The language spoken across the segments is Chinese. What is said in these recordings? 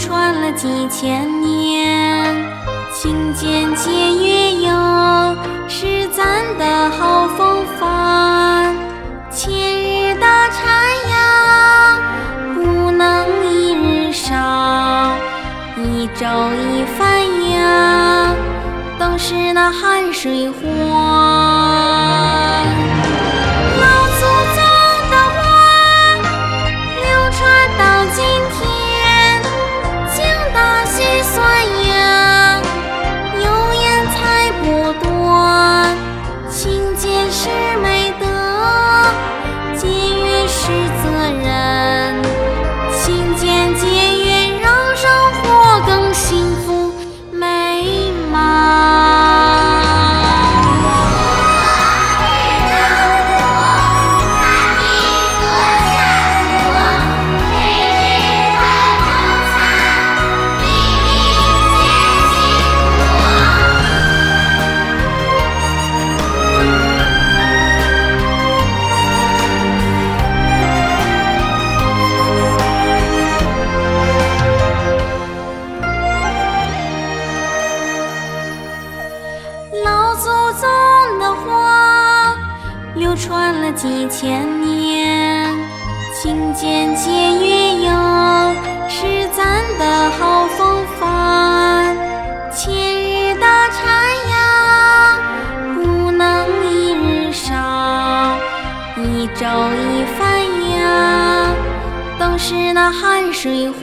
传了几千年，勤俭节约又是咱的好风范。千日打柴呀不能一日少，一粥一饭呀都是那汗水换。流传了几千年，勤俭节约又是咱的好风范。千日打柴呀不能一日少，一周一饭呀都是那汗水换。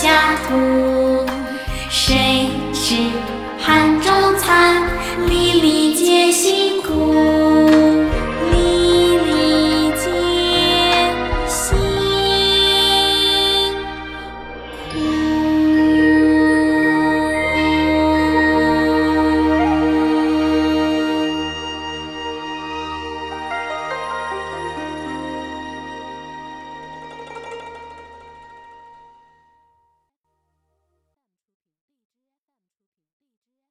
乡土。